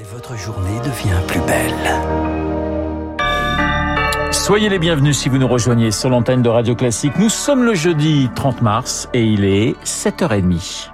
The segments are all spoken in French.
Et votre journée devient plus belle. Soyez les bienvenus si vous nous rejoignez sur l'antenne de Radio Classique. Nous sommes le jeudi 30 mars et il est 7h30.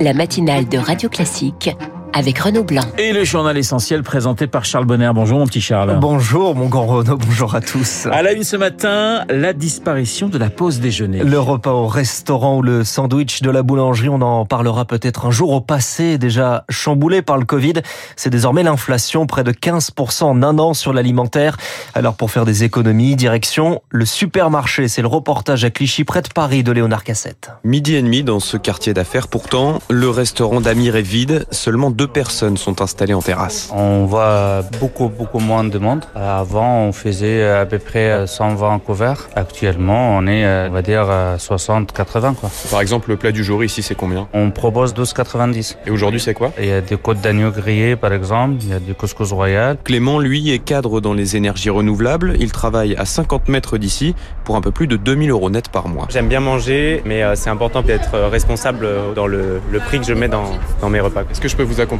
La matinale de Radio Classique avec Renaud Blanc. Et le journal essentiel présenté par Charles Bonner. Bonjour mon petit Charles. Bonjour mon grand Renaud, bonjour à tous. À la une ce matin, la disparition de la pause déjeuner. Le repas au restaurant ou le sandwich de la boulangerie, on en parlera peut-être un jour au passé, déjà chamboulé par le Covid. C'est désormais l'inflation, près de 15% en un an sur l'alimentaire. Alors pour faire des économies, direction le supermarché. C'est le reportage à Clichy, près de Paris, de Léonard Cassette. Midi et demi dans ce quartier d'affaires. Pourtant, le restaurant d'Amir est vide. Seulement deux personnes sont installées en terrasse. On voit beaucoup, beaucoup moins de monde. Avant, on faisait à peu près 120 couverts. Actuellement, on est, on va dire, 60, 80, quoi. Par exemple, le plat du jour ici, c'est combien? On propose 12,90. Et aujourd'hui, c'est quoi? Il y a des côtes d'agneau grillées, par exemple. Il y a du couscous royal. Clément, lui, est cadre dans les énergies renouvelables. Il travaille à 50 mètres d'ici pour un peu plus de 2000 euros net par mois. J'aime bien manger, mais c'est important d'être responsable dans le, le, prix que je mets dans, dans mes repas. Est-ce que je peux vous accompagner?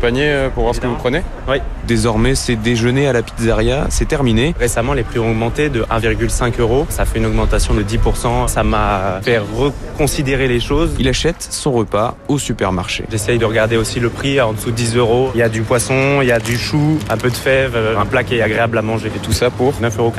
Pour voir ce que vous prenez? Oui. Désormais, c'est déjeuner à la pizzeria, c'est terminé. Récemment, les prix ont augmenté de 1,5 euros. Ça fait une augmentation de 10%. Ça m'a fait reconsidérer les choses. Il achète son repas au supermarché. J'essaye de regarder aussi le prix en dessous de 10 euros. Il y a du poisson, il y a du chou, un peu de fèves, un plat qui est agréable à manger. Et tout ça pour 9,99 euros.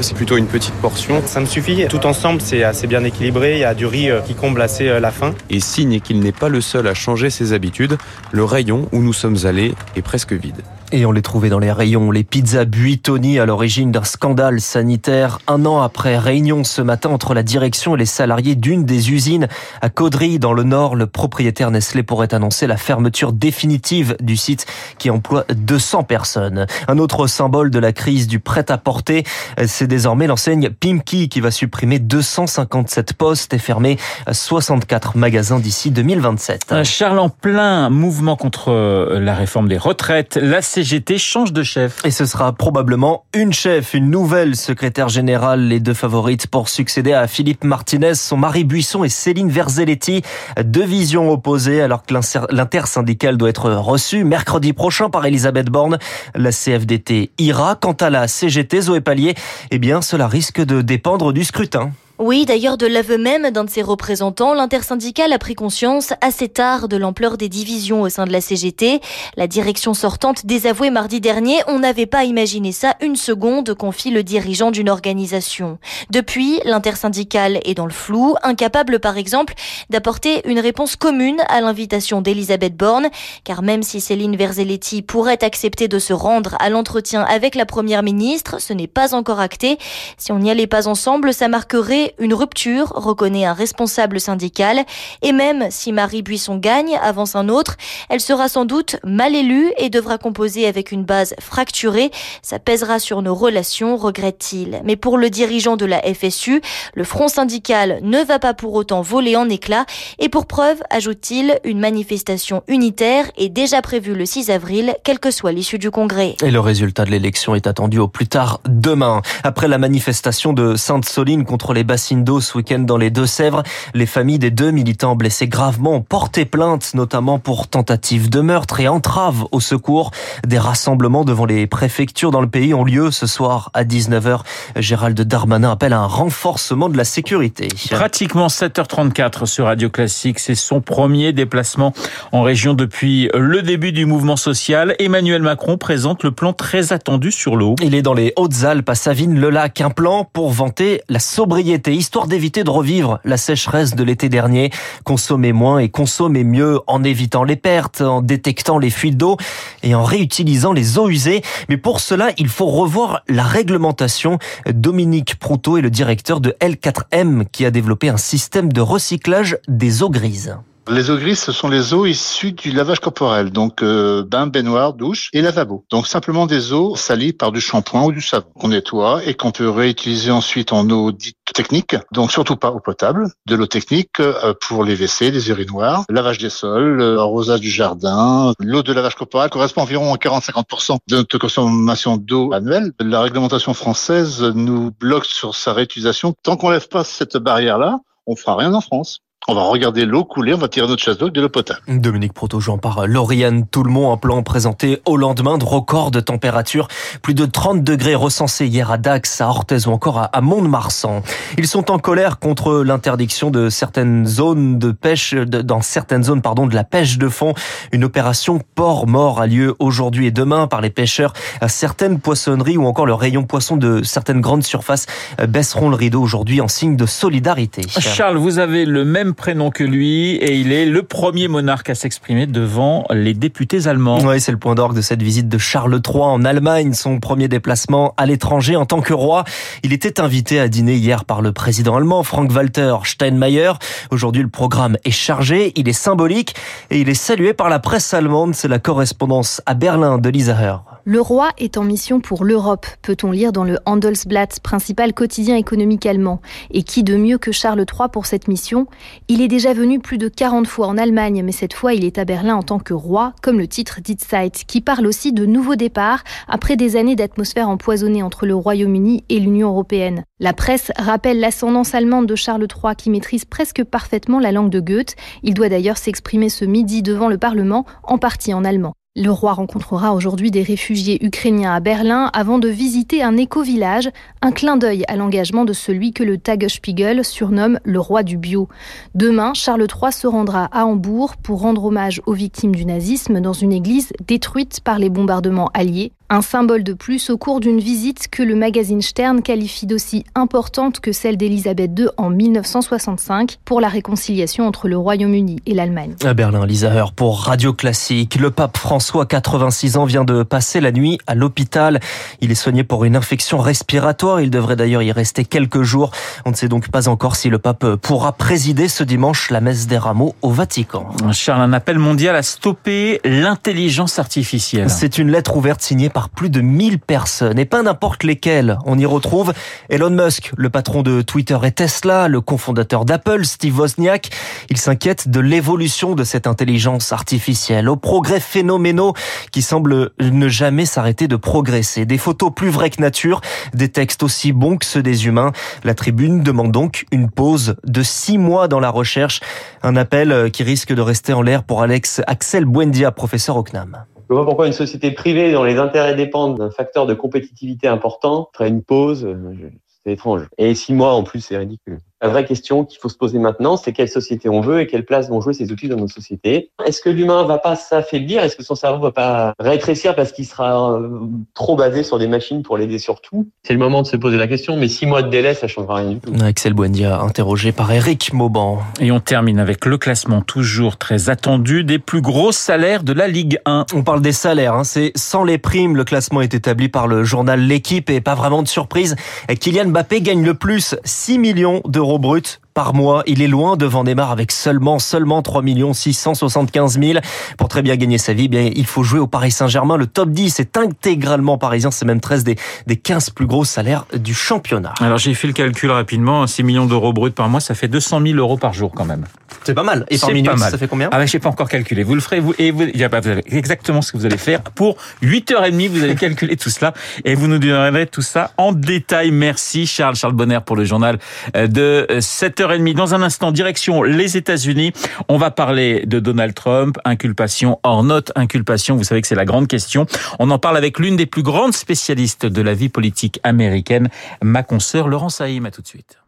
C'est plutôt une petite portion. Ça me suffit. Tout ensemble, c'est assez bien équilibré. Il y a du riz qui comble assez la faim. Et signe qu'il n'est pas le seul à changer ses habitudes, le rayon où nous sommes allés est presque vide. Et on les trouvait dans les rayons, les pizzas Buitoni à l'origine d'un scandale sanitaire. Un an après réunion ce matin entre la direction et les salariés d'une des usines à Caudry dans le Nord, le propriétaire Nestlé pourrait annoncer la fermeture définitive du site qui emploie 200 personnes. Un autre symbole de la crise du prêt-à-porter, c'est désormais l'enseigne Pimki qui va supprimer 257 postes et fermer 64 magasins d'ici 2027. Charles en plein mouvement contre la réforme des retraites, CGT change de chef. Et ce sera probablement une chef, une nouvelle secrétaire générale, les deux favorites pour succéder à Philippe Martinez, son mari Buisson et Céline Verzelletti. Deux visions opposées alors que l'intersyndicale doit être reçu mercredi prochain par Elisabeth Borne. La CFDT ira. Quant à la CGT, Zoé Pallier, eh bien, cela risque de dépendre du scrutin. Oui, d'ailleurs, de l'aveu même d'un de ses représentants, l'intersyndicale a pris conscience assez tard de l'ampleur des divisions au sein de la CGT. La direction sortante désavouée mardi dernier, on n'avait pas imaginé ça une seconde, confie le dirigeant d'une organisation. Depuis, l'intersyndicale est dans le flou, incapable par exemple d'apporter une réponse commune à l'invitation d'Elisabeth Borne, car même si Céline Verzelletti pourrait accepter de se rendre à l'entretien avec la première ministre, ce n'est pas encore acté. Si on n'y allait pas ensemble, ça marquerait une rupture, reconnaît un responsable syndical. Et même si Marie Buisson gagne, avance un autre, elle sera sans doute mal élue et devra composer avec une base fracturée. Ça pèsera sur nos relations, regrette-t-il. Mais pour le dirigeant de la FSU, le front syndical ne va pas pour autant voler en éclats. Et pour preuve, ajoute-t-il, une manifestation unitaire est déjà prévue le 6 avril, quelle que soit l'issue du congrès. Et le résultat de l'élection est attendu au plus tard demain. Après la manifestation de Sainte-Soline contre les basses d'eau ce week-end dans les Deux-Sèvres. Les familles des deux militants blessés gravement ont porté plainte, notamment pour tentative de meurtre et entrave au secours. Des rassemblements devant les préfectures dans le pays ont lieu ce soir à 19h. Gérald Darmanin appelle à un renforcement de la sécurité. Pratiquement 7h34 sur Radio Classique. C'est son premier déplacement en région depuis le début du mouvement social. Emmanuel Macron présente le plan très attendu sur l'eau. Il est dans les Hautes-Alpes à Savines-le-Lac. Un plan pour vanter la sobriété histoire d'éviter de revivre la sécheresse de l'été dernier. Consommer moins et consommer mieux en évitant les pertes, en détectant les fuites d'eau et en réutilisant les eaux usées. Mais pour cela, il faut revoir la réglementation. Dominique Proutot est le directeur de L4M qui a développé un système de recyclage des eaux grises. Les eaux grises, ce sont les eaux issues du lavage corporel, donc euh, bain, baignoire, douche et lavabo. Donc simplement des eaux salies par du shampoing ou du savon qu'on nettoie et qu'on peut réutiliser ensuite en eau dite technique, donc surtout pas eau potable, de l'eau technique euh, pour les WC, les urinoirs, lavage des sols, euh, arrosage du jardin. L'eau de lavage corporel correspond environ à 40-50% de notre consommation d'eau annuelle. La réglementation française nous bloque sur sa réutilisation. Tant qu'on lève pas cette barrière-là, on fera rien en France. On va regarder l'eau couler, on va tirer notre chasse d'eau de l'eau potable. Dominique Proto-Jean par Lauriane Toulmont, un plan présenté au lendemain de records de température. Plus de 30 degrés recensés hier à Dax, à Orthez ou encore à Mont-de-Marsan. Ils sont en colère contre l'interdiction de certaines zones de pêche, dans certaines zones, pardon, de la pêche de fond. Une opération port mort a lieu aujourd'hui et demain par les pêcheurs. Certaines poissonneries ou encore le rayon poisson de certaines grandes surfaces baisseront le rideau aujourd'hui en signe de solidarité. Charles, vous avez le même prénom que lui et il est le premier monarque à s'exprimer devant les députés allemands. Oui, c'est le point d'orgue de cette visite de Charles III en Allemagne, son premier déplacement à l'étranger en tant que roi. Il était invité à dîner hier par le président allemand Frank-Walter Steinmeier. Aujourd'hui, le programme est chargé, il est symbolique et il est salué par la presse allemande. C'est la correspondance à Berlin de Lisa Hör. Le roi est en mission pour l'Europe, peut-on lire dans le Handelsblatt, principal quotidien économique allemand. Et qui de mieux que Charles III pour cette mission? Il est déjà venu plus de 40 fois en Allemagne, mais cette fois il est à Berlin en tant que roi, comme le titre dit Zeit, qui parle aussi de nouveaux départs après des années d'atmosphère empoisonnée entre le Royaume-Uni et l'Union européenne. La presse rappelle l'ascendance allemande de Charles III qui maîtrise presque parfaitement la langue de Goethe. Il doit d'ailleurs s'exprimer ce midi devant le Parlement, en partie en allemand. Le roi rencontrera aujourd'hui des réfugiés ukrainiens à Berlin avant de visiter un éco-village, un clin d'œil à l'engagement de celui que le Tagesspiegel surnomme le roi du bio. Demain, Charles III se rendra à Hambourg pour rendre hommage aux victimes du nazisme dans une église détruite par les bombardements alliés. Un symbole de plus au cours d'une visite que le magazine Stern qualifie d'aussi importante que celle d'Elisabeth II en 1965 pour la réconciliation entre le Royaume-Uni et l'Allemagne. À Berlin, Lisa Heur pour Radio Classique. Le pape François, 86 ans, vient de passer la nuit à l'hôpital. Il est soigné pour une infection respiratoire. Il devrait d'ailleurs y rester quelques jours. On ne sait donc pas encore si le pape pourra présider ce dimanche la messe des rameaux au Vatican. Charles, un appel mondial à stopper l'intelligence artificielle. C'est une lettre ouverte signée par plus de 1000 personnes et pas n'importe lesquelles. On y retrouve Elon Musk, le patron de Twitter et Tesla, le cofondateur d'Apple, Steve Wozniak. Il s'inquiète de l'évolution de cette intelligence artificielle, aux progrès phénoménaux qui semblent ne jamais s'arrêter de progresser. Des photos plus vraies que nature, des textes aussi bons que ceux des humains. La tribune demande donc une pause de six mois dans la recherche. Un appel qui risque de rester en l'air pour Alex Axel Buendia, professeur au. Je vois pourquoi une société privée dont les intérêts dépendent d'un facteur de compétitivité important ferait une pause. C'est étrange. Et six mois en plus, c'est ridicule. La vraie question qu'il faut se poser maintenant, c'est quelle société on veut et quelle place vont jouer ces outils dans nos sociétés. Est-ce que l'humain va pas s'affaiblir? Est-ce que son cerveau va pas rétrécir parce qu'il sera euh, trop basé sur des machines pour l'aider sur tout C'est le moment de se poser la question, mais six mois de délai, ça changera rien du tout. Axel Buendia, interrogé par Eric Mauban. Et on termine avec le classement toujours très attendu des plus gros salaires de la Ligue 1. On parle des salaires, hein. c'est sans les primes. Le classement est établi par le journal L'équipe et pas vraiment de surprise. Kylian Mbappé gagne le plus, 6 millions d'euros brut par mois. Il est loin devant Neymar avec seulement seulement 3 675 000. Pour très bien gagner sa vie, eh bien il faut jouer au Paris Saint-Germain. Le top 10 est intégralement parisien. C'est même 13 des, des 15 plus gros salaires du championnat. Alors j'ai fait le calcul rapidement. 6 millions d'euros bruts par mois, ça fait 200 000 euros par jour quand même. C'est pas mal. Et par minute, ça fait combien Ah ben, je pas encore calculé. Vous le ferez, vous, et vous, vous avez exactement ce que vous allez faire. Pour 8h30, vous allez calculer tout cela et vous nous donnerez tout ça en détail. Merci Charles, Charles Bonner pour le journal euh, de 7h30. Dans un instant, direction les États-Unis. On va parler de Donald Trump, inculpation hors note, inculpation. Vous savez que c'est la grande question. On en parle avec l'une des plus grandes spécialistes de la vie politique américaine, ma consoeur Laurence Haïm. À tout de suite.